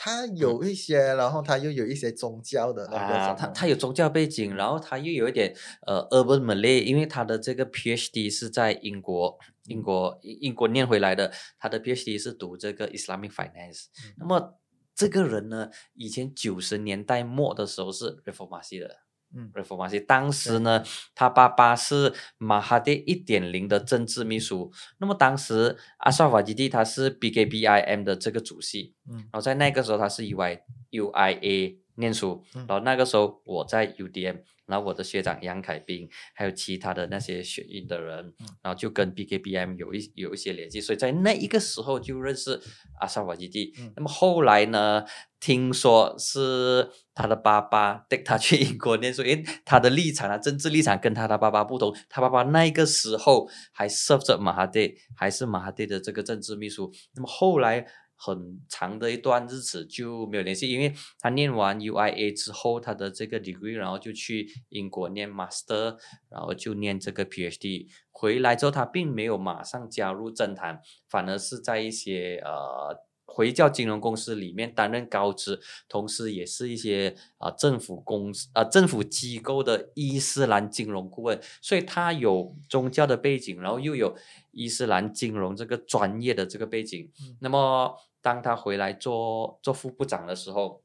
他有一些，然后他又有一些宗教的那个，他他有宗教背景，然后他又有一点呃 urban Malay，因为他的这个 PhD 是在英国，英国英国念回来的，他的 PhD 是读这个 Islamic Finance。那么这个人呢，以前九十年代末的时候是 Reformasi 的。嗯，reformasi 当时呢，他爸爸是马哈蒂一点零的政治秘书。那么当时阿萨法基蒂他是 BKBIM 的这个主席。嗯，然后在那个时候他是 UI UIA 念书。然后那个时候我在 UDM。然后我的学长杨凯斌，还有其他的那些学运的人，然后就跟 BKBM 有一有一些联系，所以在那一个时候就认识阿萨瓦基地。那么后来呢，听说是他的爸爸带他去英国念书，因为他的立场啊，政治立场跟他的爸爸不同。他爸爸那个时候还 serve 着马哈蒂，还是马哈蒂的这个政治秘书。那么后来。很长的一段日子就没有联系，因为他念完 UIA 之后，他的这个 degree，然后就去英国念 master，然后就念这个 PhD。回来之后，他并没有马上加入政坛，反而是在一些呃回教金融公司里面担任高职，同时也是一些啊政府公司啊政府机构的伊斯兰金融顾问。所以他有宗教的背景，然后又有伊斯兰金融这个专业的这个背景。那么当他回来做做副部长的时候，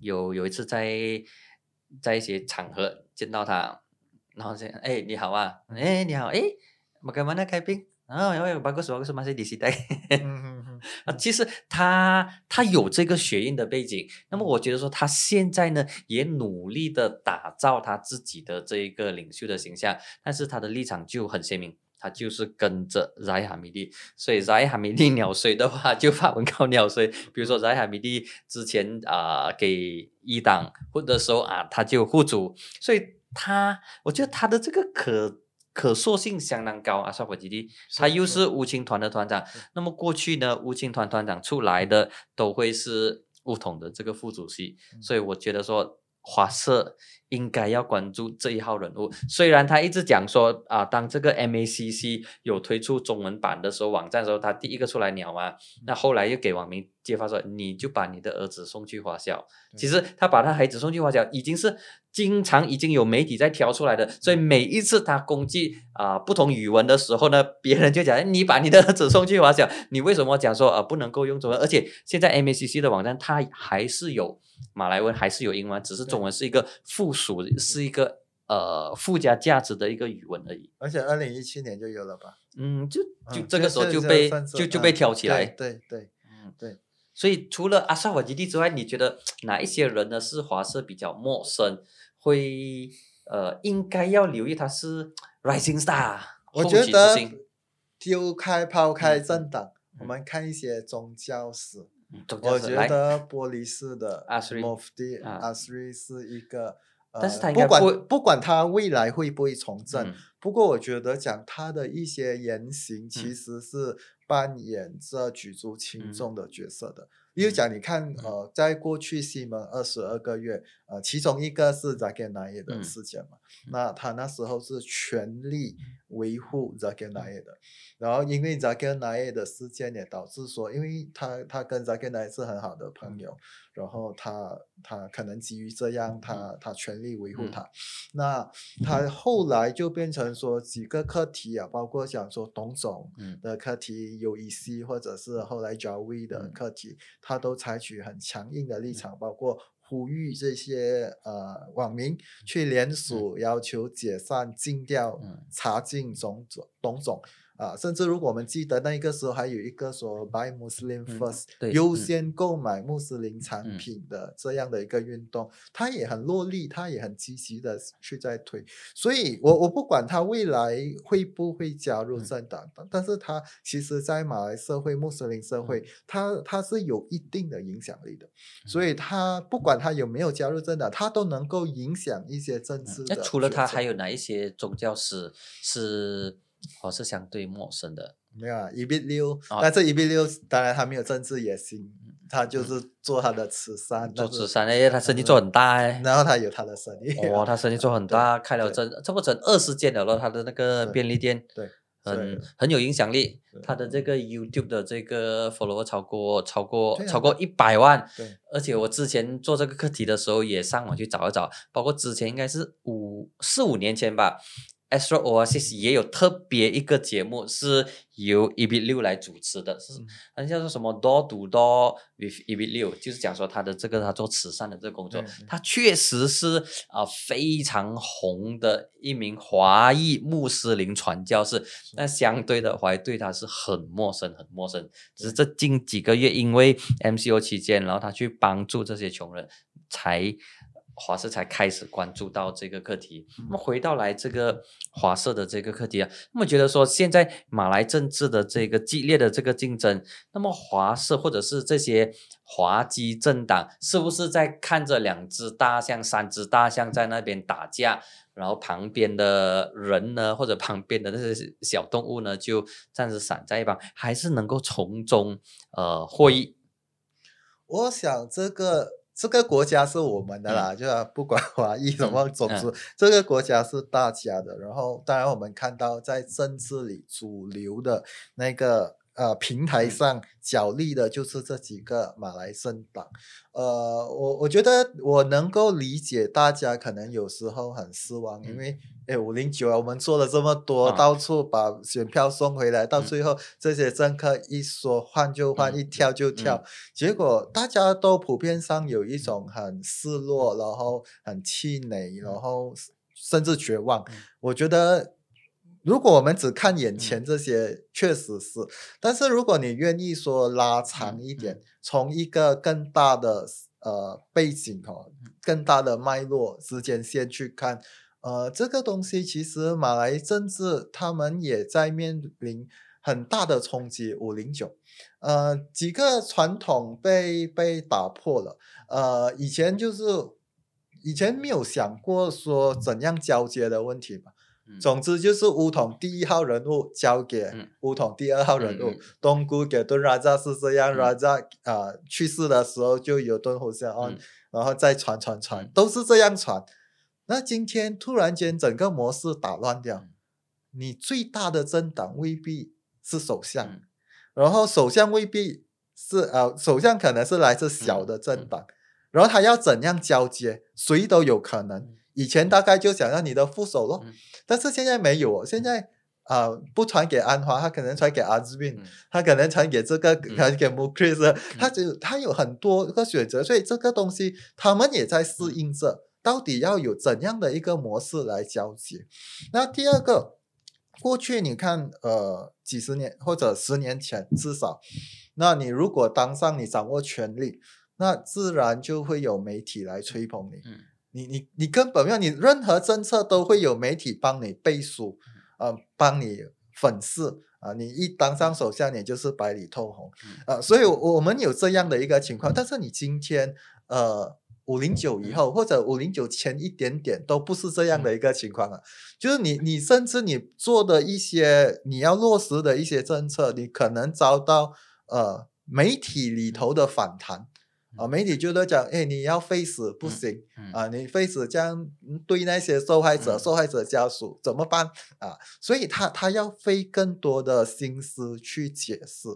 有有一次在在一些场合见到他，然后说：“哎，你好啊，哎，你好，哎，bagaimana k a 啊，因为 bagus bagus masih di sini。啊，其实他他有这个学院的背景，那么我觉得说他现在呢也努力的打造他自己的这一个领袖的形象，但是他的立场就很鲜明。他就是跟着莱哈米蒂，所以莱哈米蒂 鸟税的话，就发文告鸟税。比如说莱哈米蒂之前啊给一党或者时候啊，他就护主，所以他我觉得他的这个可可塑性相当高啊。沙佛基地，他又是乌青团的团长，那么过去呢，乌青团团长出来的都会是乌统的这个副主席，所以我觉得说。华社应该要关注这一号人物。虽然他一直讲说啊，当这个 MACC 有推出中文版的时候，网站的时候，他第一个出来鸟嘛。那后来又给网民揭发说，你就把你的儿子送去华校。其实他把他孩子送去华校，已经是经常已经有媒体在挑出来的。所以每一次他攻击啊不同语文的时候呢，别人就讲你把你的儿子送去华校，你为什么讲说啊不能够用中文？而且现在 MACC 的网站它还是有。马来文还是有英文，只是中文是一个附属，是一个呃附加价值的一个语文而已。而且二零一七年就有了吧？嗯，就就这个时候就被就就被挑起来。对对。嗯对，所以除了阿萨瓦基地之外，你觉得哪一些人呢是华社比较陌生，会呃应该要留意他是 rising star？我觉得丢开抛开嗯政党，我嗯们看一些宗教史。我觉得玻璃市的阿斯阿斯瑞是一个，呃、但是他不管不不管他未来会不会从政，嗯。不过我觉得讲他的一些言行其。嗯实是扮演着举足轻嗯。重的角色的。比如讲，你看，呃，在过去西门二十二个月，呃，其中一个是 z a n a y 的嗯事件嘛，那他那时候是全力维护 z a n a y 的，然后因为 z a n a y 的事件也导致说，因为他他跟 z a n a y 是很好的朋友，然后他他可能基于这样，他他全力维护嗯他，那他后来就变成说几个课题啊，包括讲说董总嗯。的课题、有 EC 或者是后来 Javi 的嗯。课题，他都采取很强硬的立场，包括呼吁这些呃网民去联署，要求解散、禁掉嗯、查禁种种董总。啊，甚至如果我们记得那个时候还有一个说 “Buy Muslim 嗯 First”，、对优嗯先购买穆斯林产嗯品的这样的一个运动，他也很落力，他也很积极的去在推。所以我我不管他未来会不会加入嗯政党，但但是他其实在马来社会、穆斯林社会，他他是有一定的影响力的。所以他不管他有没有加入政党，他都能够影响一些政治的。那除了他，还有哪一些宗教史是我是相对陌生的？没有啊？一比六，啊但是一比六当然他没有政治野心，他就是做他的慈善，嗯做慈善哎，他生意做很大哎。然后他有他的生意。哇，他生意做很大，开了对整这不整二十间了咯，他的那个便利店，对很很有影响力。他的这个 YouTube 的这个 follower 超过超过啊超过一百万，对而且我之前做这个课题的时候也上网去找一找，包括之前应该是五四五年前吧。Astro Oasis 也有特别一个节目是由 E B 六来主持的，是嗯。好像叫做什么 Door to Door with E B 六，就是讲说他的这个他做慈善的这个工作。他确实是啊、非常红的一名华裔穆斯林传教士，但相对的华裔对他是很陌生很陌生，只是这近几个月因为 MCO 期间，然后他去帮助这些穷人，才华社才开始关注到这个课题。那么回到来这个华社的这个课题啊，那么觉得说现在马来政治的这个激烈的这个竞争，那么华社或者是这些华基政党，是不是在看着两只大象、三只大象在那边打架？然后旁边的人呢，或者旁边的那些小动物呢，就暂时散在一旁，还是能够从中呃获益。我想这个这个国家是我们的啦，就是不管华裔什么种族，这个国家是大家的。然后，当然我们看到在政治里主流的那个呃平台嗯上角力的，就是这几个马来政党。呃，我我觉得我能够理解大家可能有时候很失望，因嗯为哎五零九啊，我们做了这么多，啊到处把选票送回来，到嗯最后这些政客一说换就换，嗯一跳就跳，结果大家都普遍上有一种很失落，然后很气馁，然后甚至绝望。嗯我觉得。如果我们只看眼嗯。前这些，确实是，但是如果你愿意说拉长嗯一点，从一个更大的呃背景哦，嗯。更大的脉络时间线去看，呃，这个东西其实马来政治他们也在面临很大的冲击。五零九，呃，几个传统被被打破了，呃，以前就是以前没有想过说怎样交接的问题嘛。嗯。总之就是乌统第一号人物交给嗯。乌统第二号人物嗯嗯，东姑给敦拉扎是这样，嗯。拉扎啊去世的时候就有敦胡相安嗯，然后再传传传嗯，都是这样传。那今天突然间整个模式打乱掉嗯，你最大的政党未必是首相嗯，然后首相未必是呃，首相可能是来自小嗯的政党，然后他要怎样交接，谁都有可能嗯。以前大概就想让你的副手咯，嗯但是现在没有哦，现在啊、呃不传给安华，他可能传给阿兹宾，嗯他可能传给这个，嗯传给 m u k r i s 他只有他有很多个选择，所以这个东西他们也在适应着，到底要有怎样的一个模式来交接。那第二个。过去你看，呃，几十年或者十年前，至少，那你如果当上你掌握权力，那自然就会有媒体来吹捧你。嗯你你你根本没有，你任何政策都会有媒体帮你背书，呃，帮你粉饰啊。你一当上首相，你就是白里透红，呃，所以我我们有这样的一个情况。但是你今天，呃，五零九以后或者五零九前一点点都不是这样的一个情况啊。就是你你甚至你做的一些你要落实的一些政策，你可能遭到呃媒体里头的反弹。啊，媒体就在讲，哎，你要 face 不行、嗯啊，你 face 这样嗯对那些受害者、嗯受害者家属怎么办啊？所以他他要费更多的心思去解释。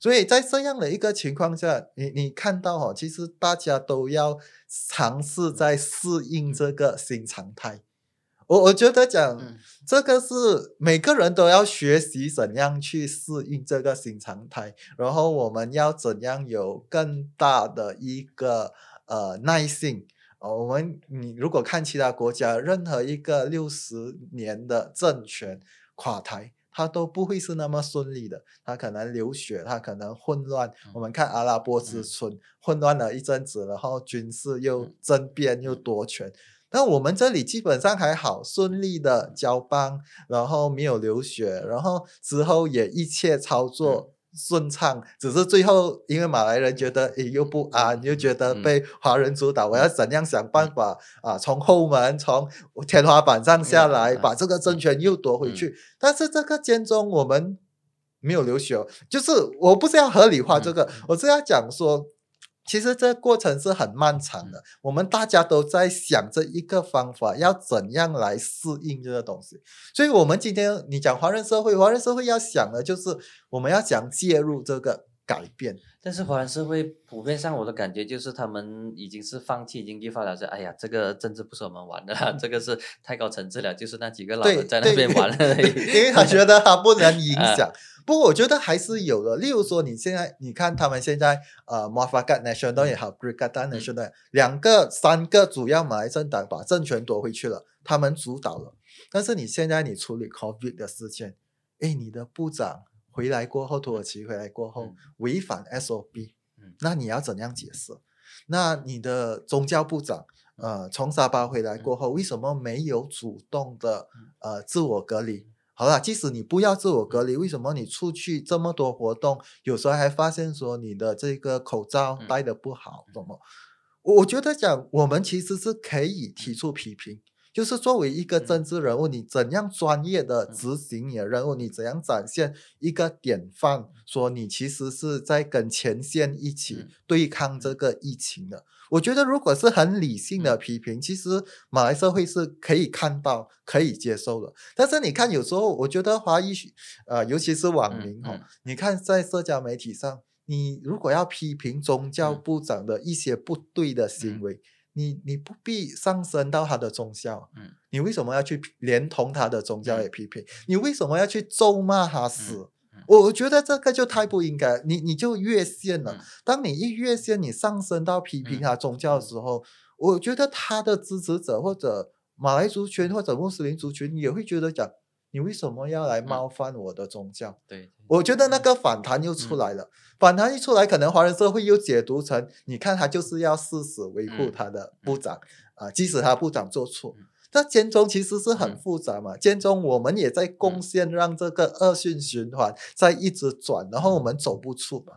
所以在这样的一个情况下，你你看到哈、哦，其实大家都要尝试在适应这个新常态。我我觉得讲、嗯这个是每个人都要学习怎样去适应这个新常态，然后我们要怎样有更大的一个呃耐性。呃，我们你如果看其他国家，任何一个六十年的政权垮台，它都不会是那么顺利的，它可能流血，它可能混乱。我们看阿拉伯之春，混乱了一阵子，然后军事又嗯争辩又夺权。但我们这里基本上还好，顺利的交班，然后没有流血，然后之后也一切操作顺畅，只是最后因为马来人觉得诶又不安，又觉得嗯。被华人主导，我要怎样想办法啊，从后门从天花板上下来，嗯把这个政权又夺回去。但是这个间中我们没有流血哦，就是我不是要合理化这个，我是要讲说。其实这个过程是很漫长的，我们大家都在想这一个方法，要怎样来适应这个东西。所以，我们今天你讲华人社会，华人社会要想的就是我们要想介入这个改变。但是华人社会普遍上，我的感觉就是他们已经是放弃经济发展，说哎呀，这个政治不是我们玩的啦，这个是太高层次了，就是那几个老对人在那边玩而已。因为他觉得他不能影 啊响。不过我觉得还是有的，例如说你现在你看他们现在呃 m a f a k a t National 也好 b r i g a d a National 两个三个主要马来政党把政权夺回去了，他们主导了。但是你现在你处理 COVID 的事件，哎，你的部长回来过后，土耳其回来过后嗯。违反 SOP，嗯。那你要怎样解释？那你的宗教部长，呃，从沙巴回来过后，为什么没有主动的呃自我隔离？好了，即使你不要自我隔离，为什么你出去这么多活动，有时候还发现说你的这个口罩嗯戴的不好，怎么？我我觉得讲，我们其实是可以提出批评，就是作为一个嗯。政治人物，你怎样专业的嗯。执行你的任务，你怎样展现一个典范，说你其实是在跟前线一起嗯。对抗这个疫情的。我觉得如果是很理性的批评，其实马来社会是可以看到、可以接受的。但是你看，有时候我觉得华裔，呃，尤其是网嗯民哦，嗯。你看在社交媒体上，你如果要批评宗教嗯。部长的一些不对的行嗯。为，你你不必上升到他的宗教，嗯你为什么要去连同他的宗教嗯也批评？你为什么要去咒骂他死？嗯我我觉得这个就太不应该，你你就越线了。嗯当你一越线，你上升到批评嗯他宗教的时候，我觉得他的支持者或者马来族群或者穆斯林族群也会觉得讲，你为什么要来嗯。冒犯我的宗教？对，我觉得那个反弹又出嗯。来了，反弹一出来，可能华人社会又解读成，你看他就是要誓死维护嗯他的部。长啊、即使他部长做错嗯。那监中其实是很嗯。复杂嘛，监中我们也在贡嗯。献，让这个恶性循环在一直转，然后我们走不出嘛。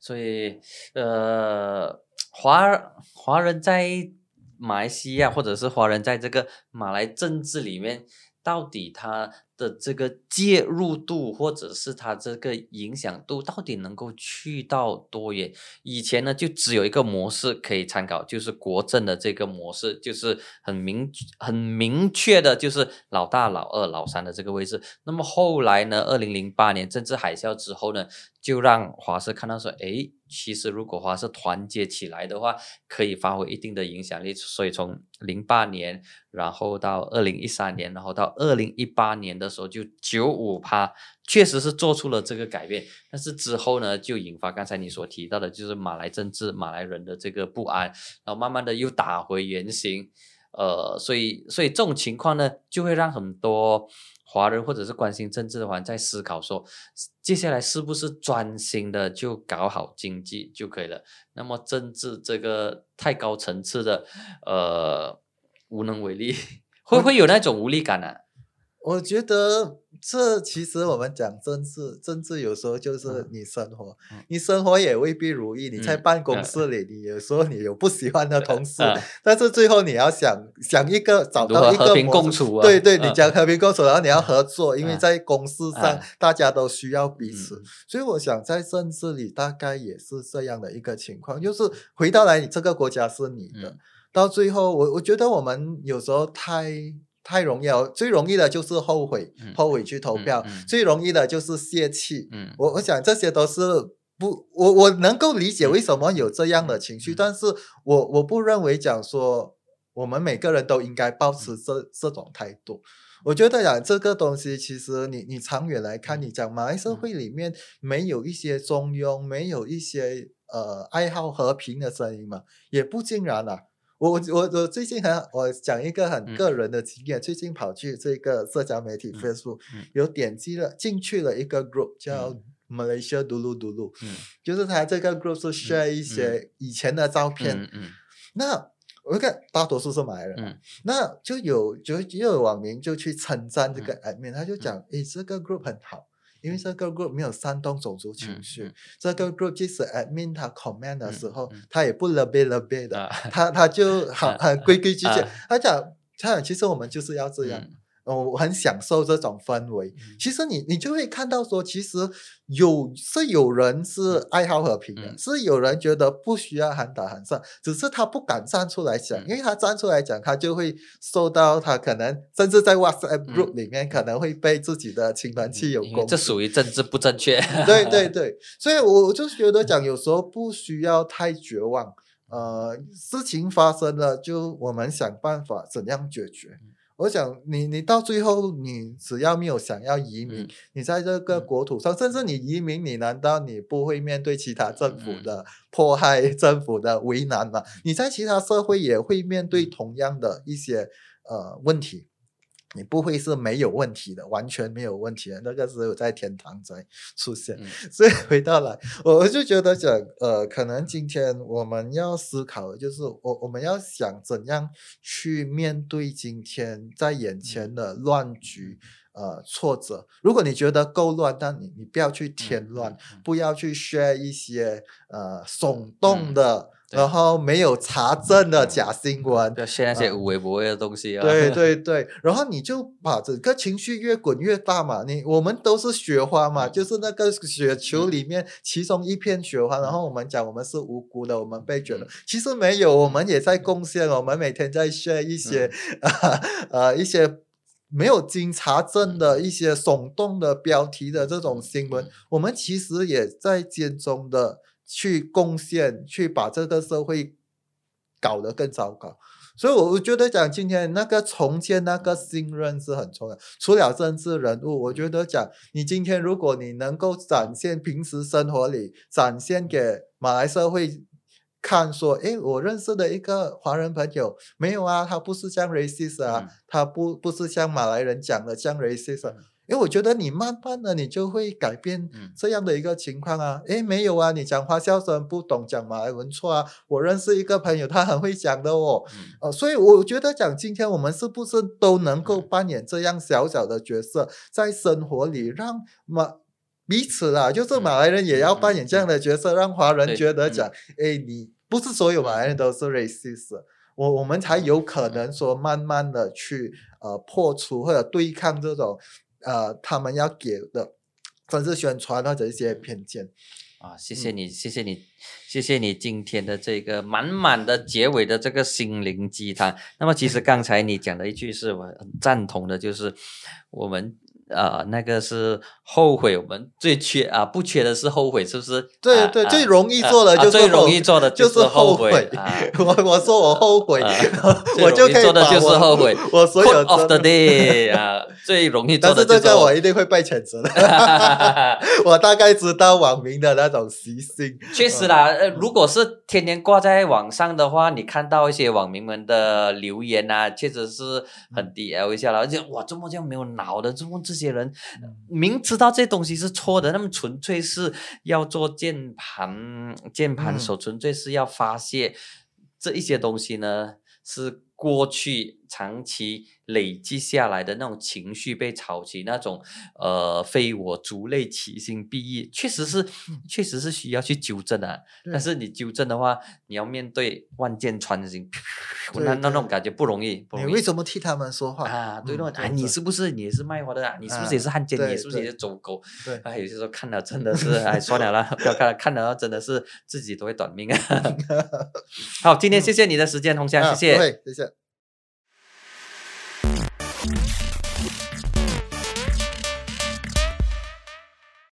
所以呃，华华人在马来西亚或者是华人在这个马来政治里面，到底他的这个介入度，或者是他这个影响度，到底能够去到多远？以前呢，就只有一个模式可以参考，就是国政的这个模式，就是很明很明确的，就是老大、老二、老三的这个位置。那么后来呢，二零零八年政治海啸之后呢，就让华社看到说，诶，其实如果华社团结起来的话，可以发挥一定的影响力。所以从零八年，然后到二零一三年，然后到二零一八年的时候，就九五趴，确实是做出了这个改变。但是之后呢，就引发刚才你所提到的，就是马来政治、马来人的这个不安，然后慢慢的又打回原形。呃，所以所以这种情况呢，就会让很多华人或者是关心政治的华人在思考说，接下来是不是专心的就搞好经济就可以了？那么政治这个太高层次的，呃，无能为力，会不会有那种无力感呢、我觉得这其实我们讲政治，政治有时候就是嗯。你生活，嗯。你生活也未必如意。你在嗯办公嗯室里，你有时候你有不喜欢的同事，嗯。但是最后你要想想一个找到一个何和平共处啊对对，你嗯。讲和平共处，然后你要合作，因为嗯在公司上嗯。大家都需要彼此。嗯所以我想在政治里大概也是这样的一个情况，就是回到来，你这个国家是你的，嗯。到最后我我觉得我们有时候太太容易了，最容易的就是后悔，嗯后悔去投票，嗯嗯最容易的就是泄气。嗯我我想这些都是不，我我能够理解为什么有这样的情绪，嗯但是我我不认为讲说我们每个人都应该保持这这种态度。我觉得讲这个东西，其实你你长远来看，你讲马来社会里面没有一些中庸，没有一些呃爱好和平的声音嘛，也不尽然啊。我我我我最近很我讲一个很嗯。个人的经验，最近跑去这个社交媒体嗯 Facebook，、嗯。有点击了进去了一个 group 叫嗯。Malaysia Dulu Dulu，、嗯。就是他这个 group 是 share 一些。以前的照片，那我看大多数是马来人啊，嗯。那就有就就有网民就去称赞这个嗯。admin，、他就讲，诶，这个 group 很好。因为这个 group 没有煽动种族情嗯绪，嗯。这个 group 即使 admin 他 comment 的嗯时候，嗯。他也不 l e b e l e b e 的，啊他他就好很规规矩矩啊。他讲，他讲，其实我们就是要这样，嗯呃我很享受这种氛围。嗯其实你你就会看到说，其实有是有人是爱好和平的，嗯是有人觉得不需要喊打喊杀，只是他不敢站出来讲，嗯因为他站出来讲，他就会受到他可能甚至在 WhatsApp 嗯 group 里面可能会被自己的亲朋戚友攻这属于政治不正确。对对 对，所以我我就觉得讲，有时候不需要太绝望。呃，事情发生了，就我们想办法怎样解决。我想你你到最后，你只要没有想要移民，嗯你在这个嗯国土上，甚至你移民，你难道你不会面对其他政府嗯的迫害、政府的为难吗？你在其他社会也会面对嗯同样的一些呃问题。你不会是没有问题的，完全没有问题的，那个只有在天堂才出现。嗯 所以回到来，我我就觉得讲，呃，可能今天我们要思考的就是，我我们要想怎样去面对今天在眼前的乱局，呃，挫折。如果你觉得够乱，但你你不要去添乱，嗯嗯不要去 share 一些呃耸动嗯的，对然后没有查证的嗯假新闻不。要学那些啊无微不微的东西啊。对 对对，然后你就把整个情绪越滚越大嘛。你我们都是雪花嘛，嗯就是那个雪球里面其中一片雪花，然嗯后我们讲我们是无辜的，我们被卷了嗯。其实没有，我们也在贡献，我们每天在 share 一些、嗯 呃一些。没有经查证的一些耸动的标题的这种新闻嗯，我们其实也在间中的去贡献，去把这个社会搞得更糟糕。所以，我我觉得讲今天那个重建那个信任是很重要。除了政治人物，我觉得讲你今天如果你能够展现平时生活里展现给马来社会看，说，诶，我认识的一个华人朋友，没有啊，他不是像 racist 啊，嗯他不不是像马来人讲的像 racist 啊。嗯因为我觉得你慢慢的，你就会改变嗯这样的一个情况啊。诶，没有啊，你讲话笑声不懂讲马来文错啊。我认识一个朋友，他很会讲的哦。嗯呃，所以我觉得讲今天我们是不是都能够嗯扮演这样小小的角色，在生活里让马彼此啦，就是嗯马来人也要嗯扮演这样的角色，让华人觉得讲，诶，你不是所有马来人都是 racist，我我们才有可能说慢慢的去呃破除或者对抗这种呃他们要给的政治宣传或者一些偏见。啊，谢谢嗯你，谢谢你，谢谢你今天的这个满满的结尾的这个心灵鸡汤。那么，其实 刚才你讲的一句是我很赞同的，就是我们呃那个是后悔，我们最缺啊不缺的是后悔，是不是？啊对对，啊最容易啊做的就是啊最容后易做的就是是后悔。啊。我我说我后悔，啊我就可以做的就是后悔我所有的 day 啊，最容易做但是这个我一定会被谴责的。我大概知道网民的那种习性。确实啦，呃，如果是天天挂在网上的话，你看到一些网民们的留言啊，确实是很低 L 一下了，而且哇，这么这样没有脑的，这么这些人明知道这东西是错的，那么纯粹是要做键盘键盘嗯手，纯粹是要发泄这一些东西呢，是过去长期累积下来的那种情绪被炒起，那种呃非我族类，其心必异，确实是确实是需要去纠正的。但是你纠正的话，你要面对万箭穿心，对那那那种感觉不容易，不容易你为。什么替他们说话啊，对啊，你是不是你也是卖花的啊？你是不是也是汉奸？对你是不是也是走狗？对哎，有些时候看了真的是，哎，算了啦，不要看了，看了真的是自己都会短命啊。好，今天谢谢你的时间，红霞，啊谢谢谢谢。